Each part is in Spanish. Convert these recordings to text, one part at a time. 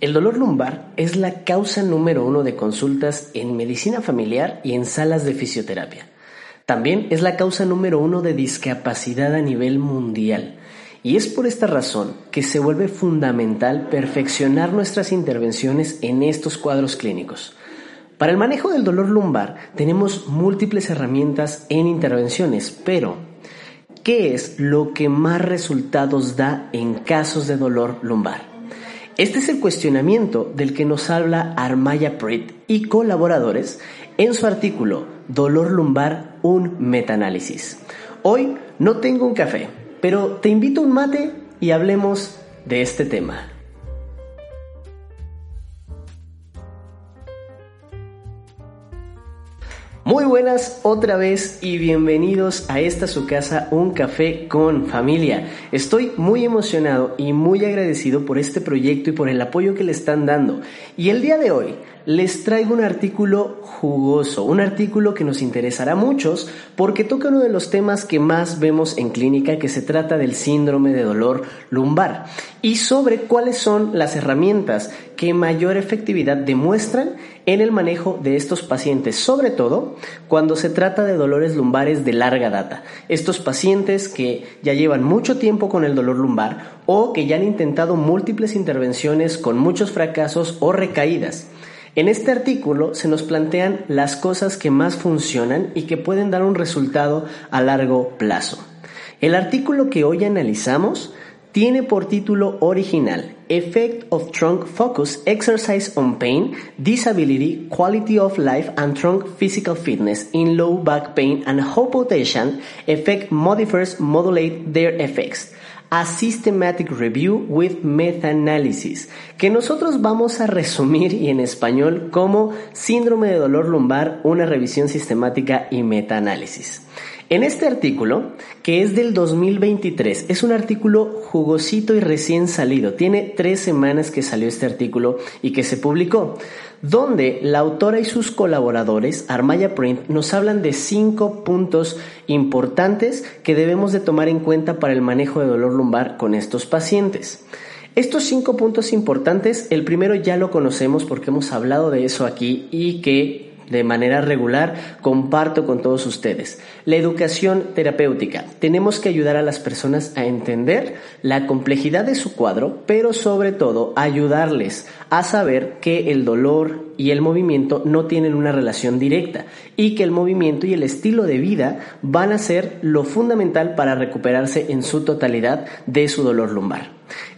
El dolor lumbar es la causa número uno de consultas en medicina familiar y en salas de fisioterapia. También es la causa número uno de discapacidad a nivel mundial. Y es por esta razón que se vuelve fundamental perfeccionar nuestras intervenciones en estos cuadros clínicos. Para el manejo del dolor lumbar tenemos múltiples herramientas en intervenciones, pero ¿qué es lo que más resultados da en casos de dolor lumbar? Este es el cuestionamiento del que nos habla Armaya Prit y colaboradores en su artículo Dolor lumbar, un metaanálisis. Hoy no tengo un café, pero te invito a un mate y hablemos de este tema. Muy buenas otra vez y bienvenidos a esta su casa, un café con familia. Estoy muy emocionado y muy agradecido por este proyecto y por el apoyo que le están dando. Y el día de hoy les traigo un artículo jugoso, un artículo que nos interesará a muchos porque toca uno de los temas que más vemos en clínica que se trata del síndrome de dolor lumbar y sobre cuáles son las herramientas que mayor efectividad demuestran en el manejo de estos pacientes, sobre todo cuando se trata de dolores lumbares de larga data. Estos pacientes que ya llevan mucho tiempo con el dolor lumbar o que ya han intentado múltiples intervenciones con muchos fracasos o recaídas. En este artículo se nos plantean las cosas que más funcionan y que pueden dar un resultado a largo plazo. El artículo que hoy analizamos tiene por título original Effect of Trunk Focus Exercise on Pain, Disability, Quality of Life and Trunk Physical Fitness in Low Back Pain and How Potential Effect Modifiers Modulate Their Effects a Systematic Review with Meta-Analysis, que nosotros vamos a resumir y en español como Síndrome de dolor lumbar, una revisión sistemática y meta-análisis. En este artículo, que es del 2023, es un artículo jugosito y recién salido. Tiene tres semanas que salió este artículo y que se publicó, donde la autora y sus colaboradores, Armaya Print, nos hablan de cinco puntos importantes que debemos de tomar en cuenta para el manejo de dolor lumbar con estos pacientes. Estos cinco puntos importantes, el primero ya lo conocemos porque hemos hablado de eso aquí y que de manera regular comparto con todos ustedes. La educación terapéutica. Tenemos que ayudar a las personas a entender la complejidad de su cuadro, pero sobre todo ayudarles a saber que el dolor y el movimiento no tienen una relación directa y que el movimiento y el estilo de vida van a ser lo fundamental para recuperarse en su totalidad de su dolor lumbar.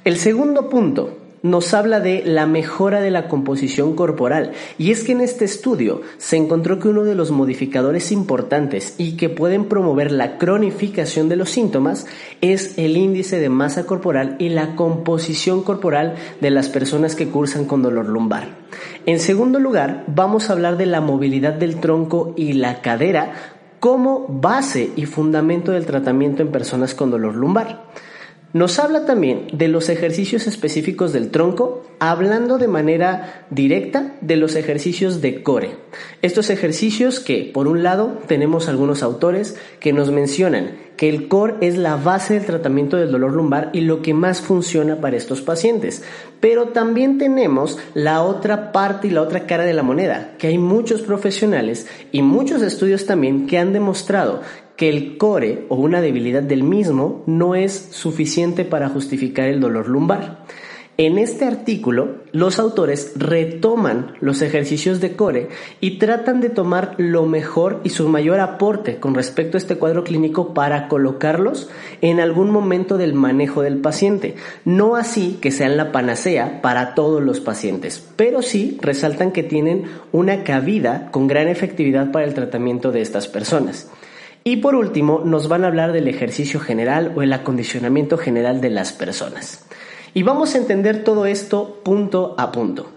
El segundo punto nos habla de la mejora de la composición corporal. Y es que en este estudio se encontró que uno de los modificadores importantes y que pueden promover la cronificación de los síntomas es el índice de masa corporal y la composición corporal de las personas que cursan con dolor lumbar. En segundo lugar, vamos a hablar de la movilidad del tronco y la cadera como base y fundamento del tratamiento en personas con dolor lumbar. Nos habla también de los ejercicios específicos del tronco, hablando de manera directa de los ejercicios de core. Estos ejercicios que, por un lado, tenemos algunos autores que nos mencionan que el core es la base del tratamiento del dolor lumbar y lo que más funciona para estos pacientes. Pero también tenemos la otra parte y la otra cara de la moneda, que hay muchos profesionales y muchos estudios también que han demostrado que el core o una debilidad del mismo no es suficiente para justificar el dolor lumbar. En este artículo, los autores retoman los ejercicios de core y tratan de tomar lo mejor y su mayor aporte con respecto a este cuadro clínico para colocarlos en algún momento del manejo del paciente. No así que sean la panacea para todos los pacientes, pero sí resaltan que tienen una cabida con gran efectividad para el tratamiento de estas personas. Y por último, nos van a hablar del ejercicio general o el acondicionamiento general de las personas. Y vamos a entender todo esto punto a punto.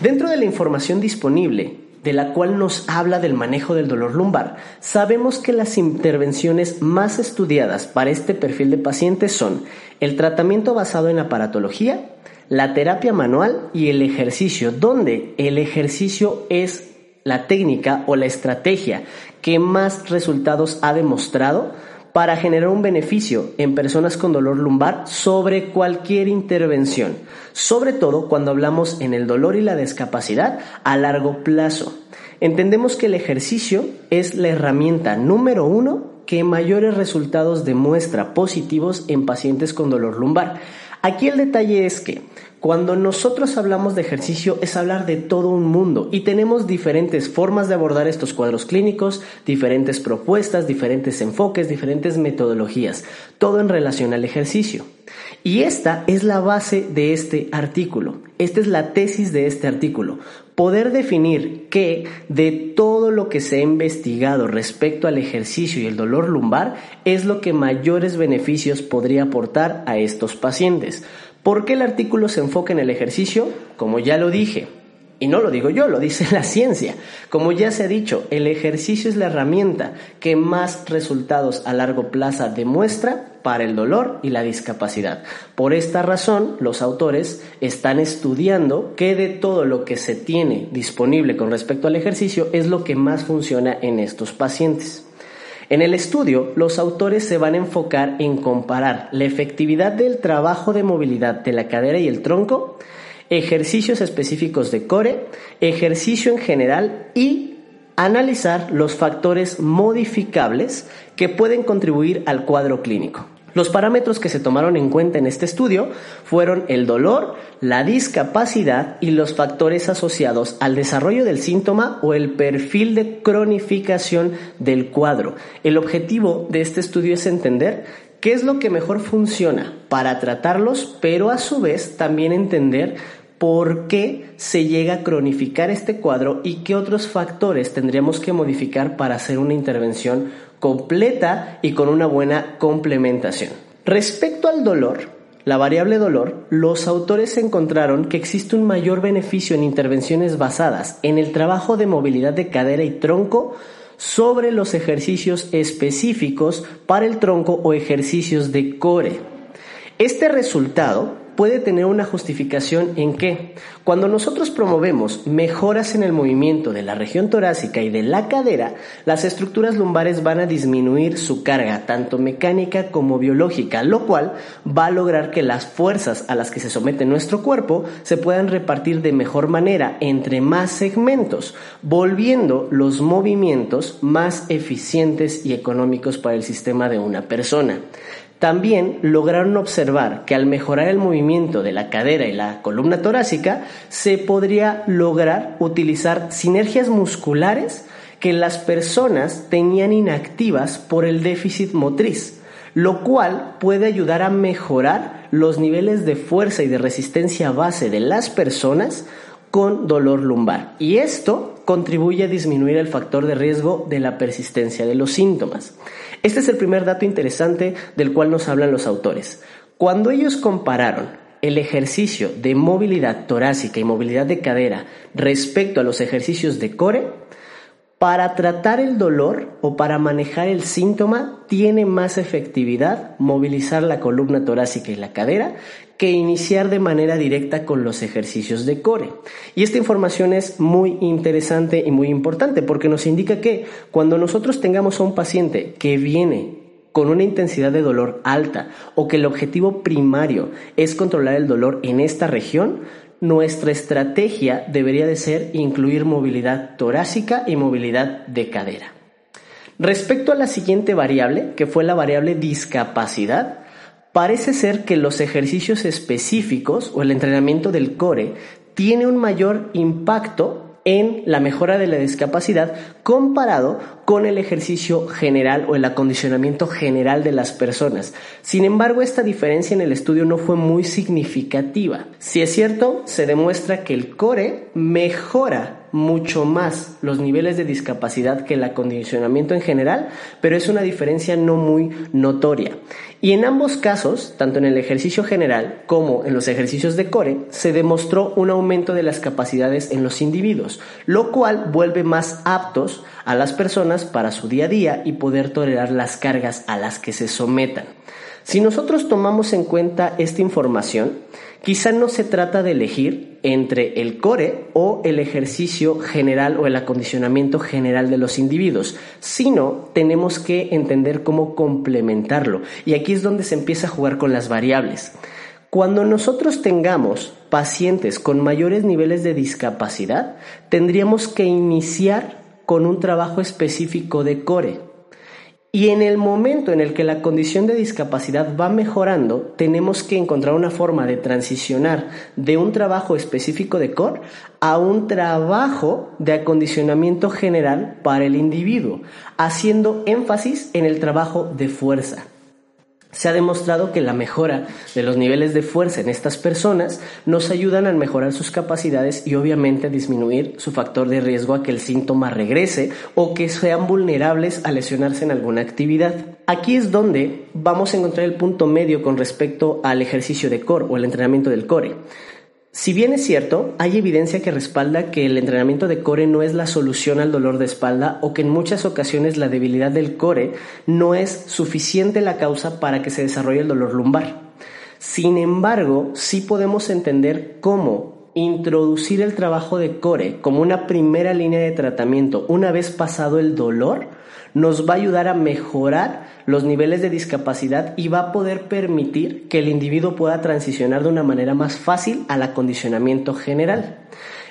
Dentro de la información disponible, de la cual nos habla del manejo del dolor lumbar, sabemos que las intervenciones más estudiadas para este perfil de pacientes son el tratamiento basado en aparatología, la terapia manual y el ejercicio, donde el ejercicio es la técnica o la estrategia que más resultados ha demostrado para generar un beneficio en personas con dolor lumbar sobre cualquier intervención, sobre todo cuando hablamos en el dolor y la discapacidad a largo plazo. Entendemos que el ejercicio es la herramienta número uno que mayores resultados demuestra positivos en pacientes con dolor lumbar. Aquí el detalle es que cuando nosotros hablamos de ejercicio es hablar de todo un mundo y tenemos diferentes formas de abordar estos cuadros clínicos, diferentes propuestas, diferentes enfoques, diferentes metodologías, todo en relación al ejercicio. Y esta es la base de este artículo, esta es la tesis de este artículo, poder definir que de todo lo que se ha investigado respecto al ejercicio y el dolor lumbar es lo que mayores beneficios podría aportar a estos pacientes. ¿Por qué el artículo se enfoca en el ejercicio? Como ya lo dije, y no lo digo yo, lo dice la ciencia. Como ya se ha dicho, el ejercicio es la herramienta que más resultados a largo plazo demuestra para el dolor y la discapacidad. Por esta razón, los autores están estudiando qué de todo lo que se tiene disponible con respecto al ejercicio es lo que más funciona en estos pacientes. En el estudio, los autores se van a enfocar en comparar la efectividad del trabajo de movilidad de la cadera y el tronco, ejercicios específicos de core, ejercicio en general y analizar los factores modificables que pueden contribuir al cuadro clínico. Los parámetros que se tomaron en cuenta en este estudio fueron el dolor, la discapacidad y los factores asociados al desarrollo del síntoma o el perfil de cronificación del cuadro. El objetivo de este estudio es entender qué es lo que mejor funciona para tratarlos, pero a su vez también entender por qué se llega a cronificar este cuadro y qué otros factores tendríamos que modificar para hacer una intervención completa y con una buena complementación. Respecto al dolor, la variable dolor, los autores encontraron que existe un mayor beneficio en intervenciones basadas en el trabajo de movilidad de cadera y tronco sobre los ejercicios específicos para el tronco o ejercicios de core. Este resultado puede tener una justificación en que cuando nosotros promovemos mejoras en el movimiento de la región torácica y de la cadera, las estructuras lumbares van a disminuir su carga, tanto mecánica como biológica, lo cual va a lograr que las fuerzas a las que se somete nuestro cuerpo se puedan repartir de mejor manera entre más segmentos, volviendo los movimientos más eficientes y económicos para el sistema de una persona. También lograron observar que al mejorar el movimiento de la cadera y la columna torácica, se podría lograr utilizar sinergias musculares que las personas tenían inactivas por el déficit motriz, lo cual puede ayudar a mejorar los niveles de fuerza y de resistencia base de las personas con dolor lumbar. Y esto contribuye a disminuir el factor de riesgo de la persistencia de los síntomas. Este es el primer dato interesante del cual nos hablan los autores. Cuando ellos compararon el ejercicio de movilidad torácica y movilidad de cadera respecto a los ejercicios de core, para tratar el dolor o para manejar el síntoma tiene más efectividad movilizar la columna torácica y la cadera que iniciar de manera directa con los ejercicios de core. Y esta información es muy interesante y muy importante porque nos indica que cuando nosotros tengamos a un paciente que viene con una intensidad de dolor alta o que el objetivo primario es controlar el dolor en esta región, nuestra estrategia debería de ser incluir movilidad torácica y movilidad de cadera. Respecto a la siguiente variable, que fue la variable discapacidad, parece ser que los ejercicios específicos o el entrenamiento del core tiene un mayor impacto en la mejora de la discapacidad comparado con el ejercicio general o el acondicionamiento general de las personas. Sin embargo, esta diferencia en el estudio no fue muy significativa. Si es cierto, se demuestra que el core mejora mucho más los niveles de discapacidad que el acondicionamiento en general, pero es una diferencia no muy notoria. Y en ambos casos, tanto en el ejercicio general como en los ejercicios de core, se demostró un aumento de las capacidades en los individuos, lo cual vuelve más aptos a las personas para su día a día y poder tolerar las cargas a las que se sometan. Si nosotros tomamos en cuenta esta información, quizá no se trata de elegir entre el core o el ejercicio general o el acondicionamiento general de los individuos, sino tenemos que entender cómo complementarlo. Y aquí es donde se empieza a jugar con las variables. Cuando nosotros tengamos pacientes con mayores niveles de discapacidad, tendríamos que iniciar con un trabajo específico de core. Y en el momento en el que la condición de discapacidad va mejorando, tenemos que encontrar una forma de transicionar de un trabajo específico de core a un trabajo de acondicionamiento general para el individuo, haciendo énfasis en el trabajo de fuerza. Se ha demostrado que la mejora de los niveles de fuerza en estas personas nos ayudan a mejorar sus capacidades y obviamente disminuir su factor de riesgo a que el síntoma regrese o que sean vulnerables a lesionarse en alguna actividad. Aquí es donde vamos a encontrar el punto medio con respecto al ejercicio de core o el entrenamiento del core. Si bien es cierto, hay evidencia que respalda que el entrenamiento de core no es la solución al dolor de espalda o que en muchas ocasiones la debilidad del core no es suficiente la causa para que se desarrolle el dolor lumbar. Sin embargo, sí podemos entender cómo introducir el trabajo de core como una primera línea de tratamiento una vez pasado el dolor nos va a ayudar a mejorar los niveles de discapacidad y va a poder permitir que el individuo pueda transicionar de una manera más fácil al acondicionamiento general.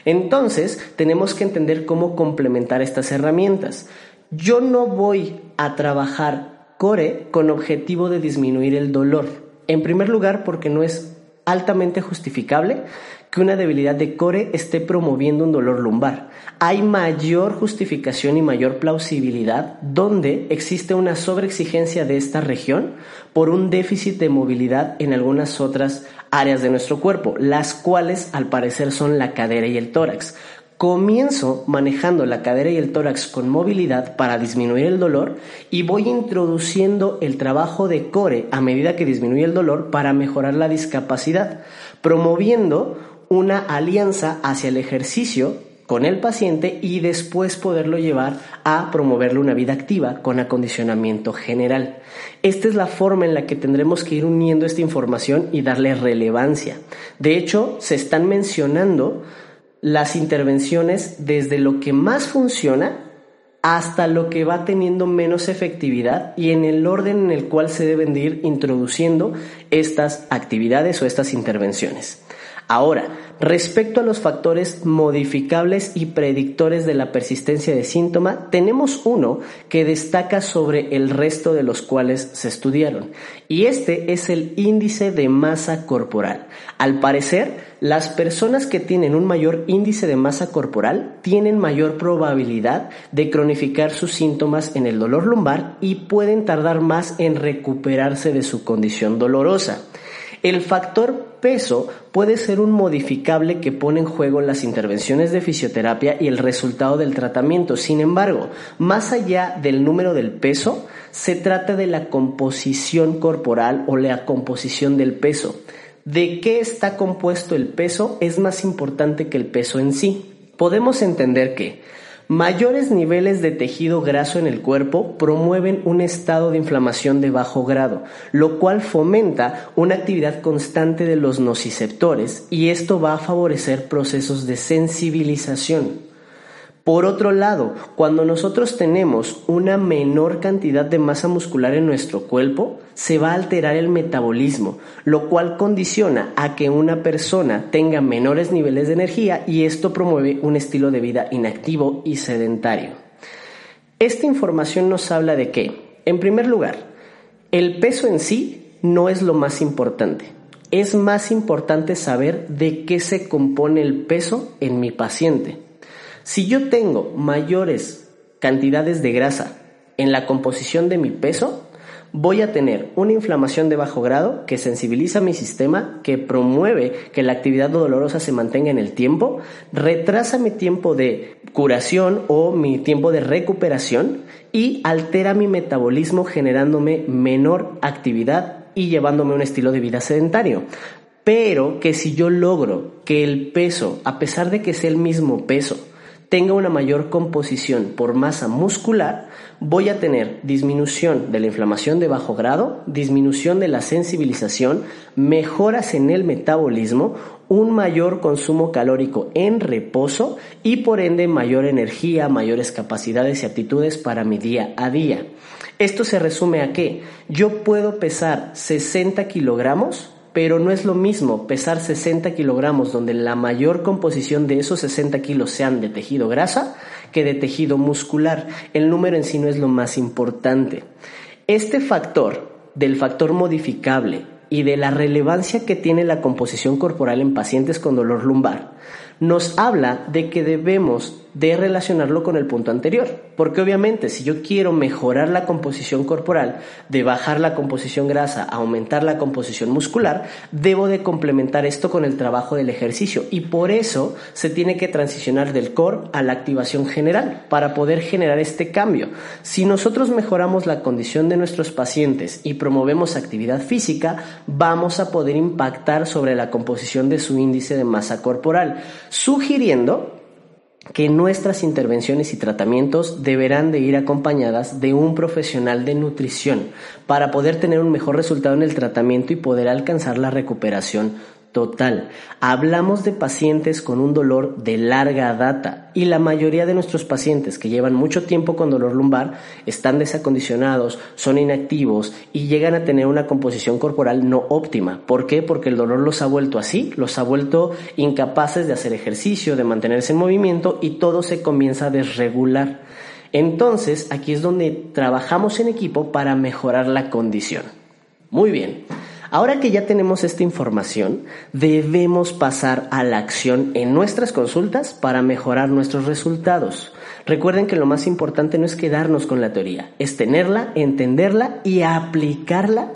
Entonces, tenemos que entender cómo complementar estas herramientas. Yo no voy a trabajar core con objetivo de disminuir el dolor. En primer lugar, porque no es altamente justificable que una debilidad de core esté promoviendo un dolor lumbar. Hay mayor justificación y mayor plausibilidad donde existe una sobreexigencia de esta región por un déficit de movilidad en algunas otras áreas de nuestro cuerpo, las cuales al parecer son la cadera y el tórax. Comienzo manejando la cadera y el tórax con movilidad para disminuir el dolor y voy introduciendo el trabajo de core a medida que disminuye el dolor para mejorar la discapacidad, promoviendo una alianza hacia el ejercicio con el paciente y después poderlo llevar a promoverle una vida activa con acondicionamiento general. Esta es la forma en la que tendremos que ir uniendo esta información y darle relevancia. De hecho, se están mencionando las intervenciones desde lo que más funciona hasta lo que va teniendo menos efectividad y en el orden en el cual se deben de ir introduciendo estas actividades o estas intervenciones. Ahora, respecto a los factores modificables y predictores de la persistencia de síntoma, tenemos uno que destaca sobre el resto de los cuales se estudiaron, y este es el índice de masa corporal. Al parecer, las personas que tienen un mayor índice de masa corporal tienen mayor probabilidad de cronificar sus síntomas en el dolor lumbar y pueden tardar más en recuperarse de su condición dolorosa. El factor peso puede ser un modificable que pone en juego las intervenciones de fisioterapia y el resultado del tratamiento. Sin embargo, más allá del número del peso, se trata de la composición corporal o la composición del peso. ¿De qué está compuesto el peso? Es más importante que el peso en sí. Podemos entender que Mayores niveles de tejido graso en el cuerpo promueven un estado de inflamación de bajo grado, lo cual fomenta una actividad constante de los nociceptores y esto va a favorecer procesos de sensibilización. Por otro lado, cuando nosotros tenemos una menor cantidad de masa muscular en nuestro cuerpo, se va a alterar el metabolismo, lo cual condiciona a que una persona tenga menores niveles de energía y esto promueve un estilo de vida inactivo y sedentario. Esta información nos habla de que, en primer lugar, el peso en sí no es lo más importante. Es más importante saber de qué se compone el peso en mi paciente. Si yo tengo mayores cantidades de grasa en la composición de mi peso, voy a tener una inflamación de bajo grado que sensibiliza mi sistema, que promueve que la actividad dolorosa se mantenga en el tiempo, retrasa mi tiempo de curación o mi tiempo de recuperación y altera mi metabolismo generándome menor actividad y llevándome un estilo de vida sedentario. Pero que si yo logro que el peso, a pesar de que sea el mismo peso, tenga una mayor composición por masa muscular, voy a tener disminución de la inflamación de bajo grado, disminución de la sensibilización, mejoras en el metabolismo, un mayor consumo calórico en reposo y por ende mayor energía, mayores capacidades y aptitudes para mi día a día. Esto se resume a que yo puedo pesar 60 kilogramos, pero no es lo mismo pesar 60 kilogramos donde la mayor composición de esos 60 kilos sean de tejido grasa que de tejido muscular. El número en sí no es lo más importante. Este factor del factor modificable y de la relevancia que tiene la composición corporal en pacientes con dolor lumbar nos habla de que debemos de relacionarlo con el punto anterior. Porque obviamente si yo quiero mejorar la composición corporal, de bajar la composición grasa, aumentar la composición muscular, debo de complementar esto con el trabajo del ejercicio. Y por eso se tiene que transicionar del core a la activación general para poder generar este cambio. Si nosotros mejoramos la condición de nuestros pacientes y promovemos actividad física, vamos a poder impactar sobre la composición de su índice de masa corporal, sugiriendo que nuestras intervenciones y tratamientos deberán de ir acompañadas de un profesional de nutrición para poder tener un mejor resultado en el tratamiento y poder alcanzar la recuperación total. Hablamos de pacientes con un dolor de larga data y la mayoría de nuestros pacientes que llevan mucho tiempo con dolor lumbar están desacondicionados, son inactivos y llegan a tener una composición corporal no óptima. ¿Por qué? Porque el dolor los ha vuelto así, los ha vuelto incapaces de hacer ejercicio, de mantenerse en movimiento y todo se comienza a desregular. Entonces, aquí es donde trabajamos en equipo para mejorar la condición. Muy bien. Ahora que ya tenemos esta información, debemos pasar a la acción en nuestras consultas para mejorar nuestros resultados. Recuerden que lo más importante no es quedarnos con la teoría, es tenerla, entenderla y aplicarla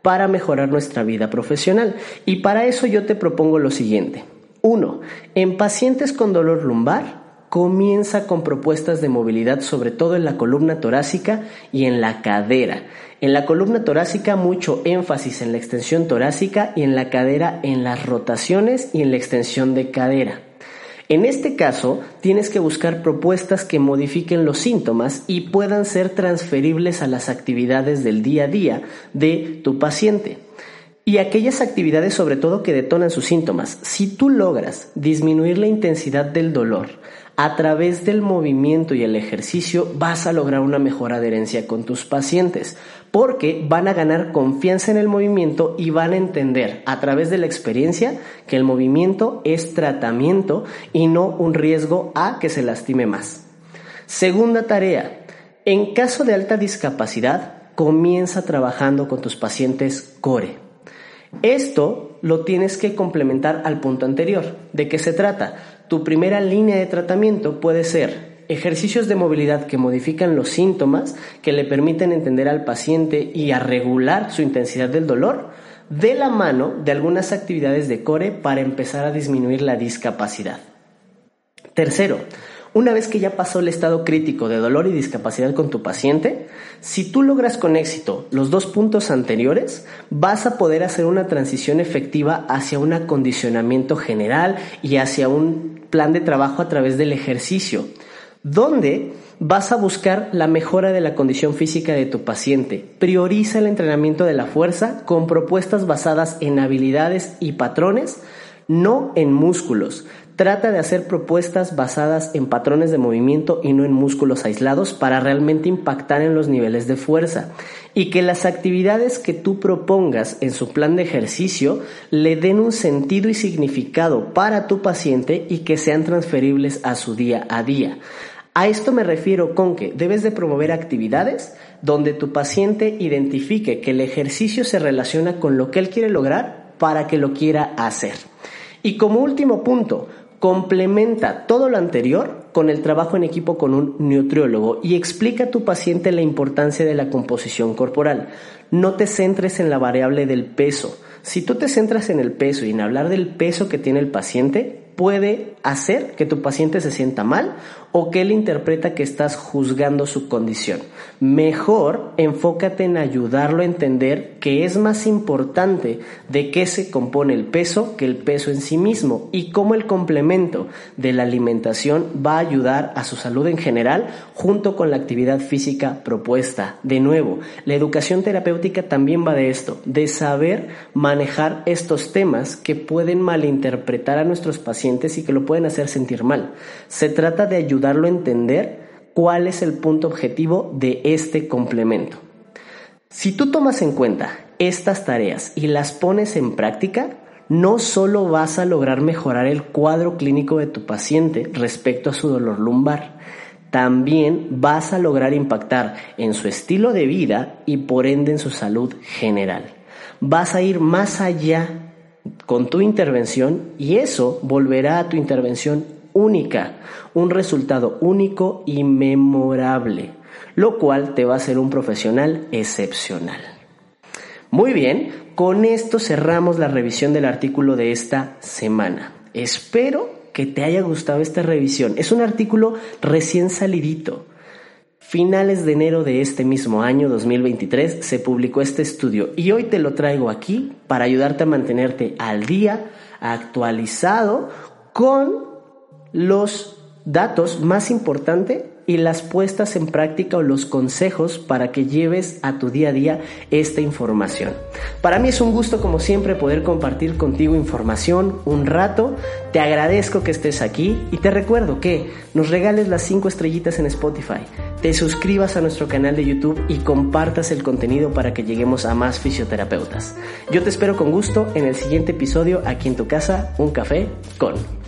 para mejorar nuestra vida profesional. Y para eso yo te propongo lo siguiente. Uno, en pacientes con dolor lumbar, comienza con propuestas de movilidad sobre todo en la columna torácica y en la cadera. En la columna torácica mucho énfasis en la extensión torácica y en la cadera en las rotaciones y en la extensión de cadera. En este caso, tienes que buscar propuestas que modifiquen los síntomas y puedan ser transferibles a las actividades del día a día de tu paciente. Y aquellas actividades sobre todo que detonan sus síntomas. Si tú logras disminuir la intensidad del dolor, a través del movimiento y el ejercicio vas a lograr una mejor adherencia con tus pacientes, porque van a ganar confianza en el movimiento y van a entender a través de la experiencia que el movimiento es tratamiento y no un riesgo a que se lastime más. Segunda tarea, en caso de alta discapacidad, comienza trabajando con tus pacientes core. Esto lo tienes que complementar al punto anterior. ¿De qué se trata? Tu primera línea de tratamiento puede ser ejercicios de movilidad que modifican los síntomas, que le permiten entender al paciente y a regular su intensidad del dolor, de la mano de algunas actividades de core para empezar a disminuir la discapacidad. Tercero, una vez que ya pasó el estado crítico de dolor y discapacidad con tu paciente, si tú logras con éxito los dos puntos anteriores, vas a poder hacer una transición efectiva hacia un acondicionamiento general y hacia un plan de trabajo a través del ejercicio, donde vas a buscar la mejora de la condición física de tu paciente. Prioriza el entrenamiento de la fuerza con propuestas basadas en habilidades y patrones, no en músculos. Trata de hacer propuestas basadas en patrones de movimiento y no en músculos aislados para realmente impactar en los niveles de fuerza y que las actividades que tú propongas en su plan de ejercicio le den un sentido y significado para tu paciente y que sean transferibles a su día a día. A esto me refiero con que debes de promover actividades donde tu paciente identifique que el ejercicio se relaciona con lo que él quiere lograr para que lo quiera hacer. Y como último punto, Complementa todo lo anterior con el trabajo en equipo con un nutriólogo y explica a tu paciente la importancia de la composición corporal. No te centres en la variable del peso. Si tú te centras en el peso y en hablar del peso que tiene el paciente, puede hacer que tu paciente se sienta mal o que él interpreta que estás juzgando su condición. Mejor enfócate en ayudarlo a entender que es más importante de qué se compone el peso que el peso en sí mismo y cómo el complemento de la alimentación va a ayudar a su salud en general junto con la actividad física propuesta. De nuevo, la educación terapéutica también va de esto, de saber manejar estos temas que pueden malinterpretar a nuestros pacientes y que lo hacer sentir mal. Se trata de ayudarlo a entender cuál es el punto objetivo de este complemento. Si tú tomas en cuenta estas tareas y las pones en práctica, no solo vas a lograr mejorar el cuadro clínico de tu paciente respecto a su dolor lumbar, también vas a lograr impactar en su estilo de vida y por ende en su salud general. Vas a ir más allá con tu intervención y eso volverá a tu intervención única, un resultado único y memorable lo cual te va a hacer un profesional excepcional. Muy bien, con esto cerramos la revisión del artículo de esta semana. Espero que te haya gustado esta revisión. Es un artículo recién salidito. Finales de enero de este mismo año 2023 se publicó este estudio y hoy te lo traigo aquí para ayudarte a mantenerte al día, actualizado con los datos más importantes y las puestas en práctica o los consejos para que lleves a tu día a día esta información. Para mí es un gusto como siempre poder compartir contigo información un rato. Te agradezco que estés aquí y te recuerdo que nos regales las 5 estrellitas en Spotify, te suscribas a nuestro canal de YouTube y compartas el contenido para que lleguemos a más fisioterapeutas. Yo te espero con gusto en el siguiente episodio aquí en tu casa, un café con...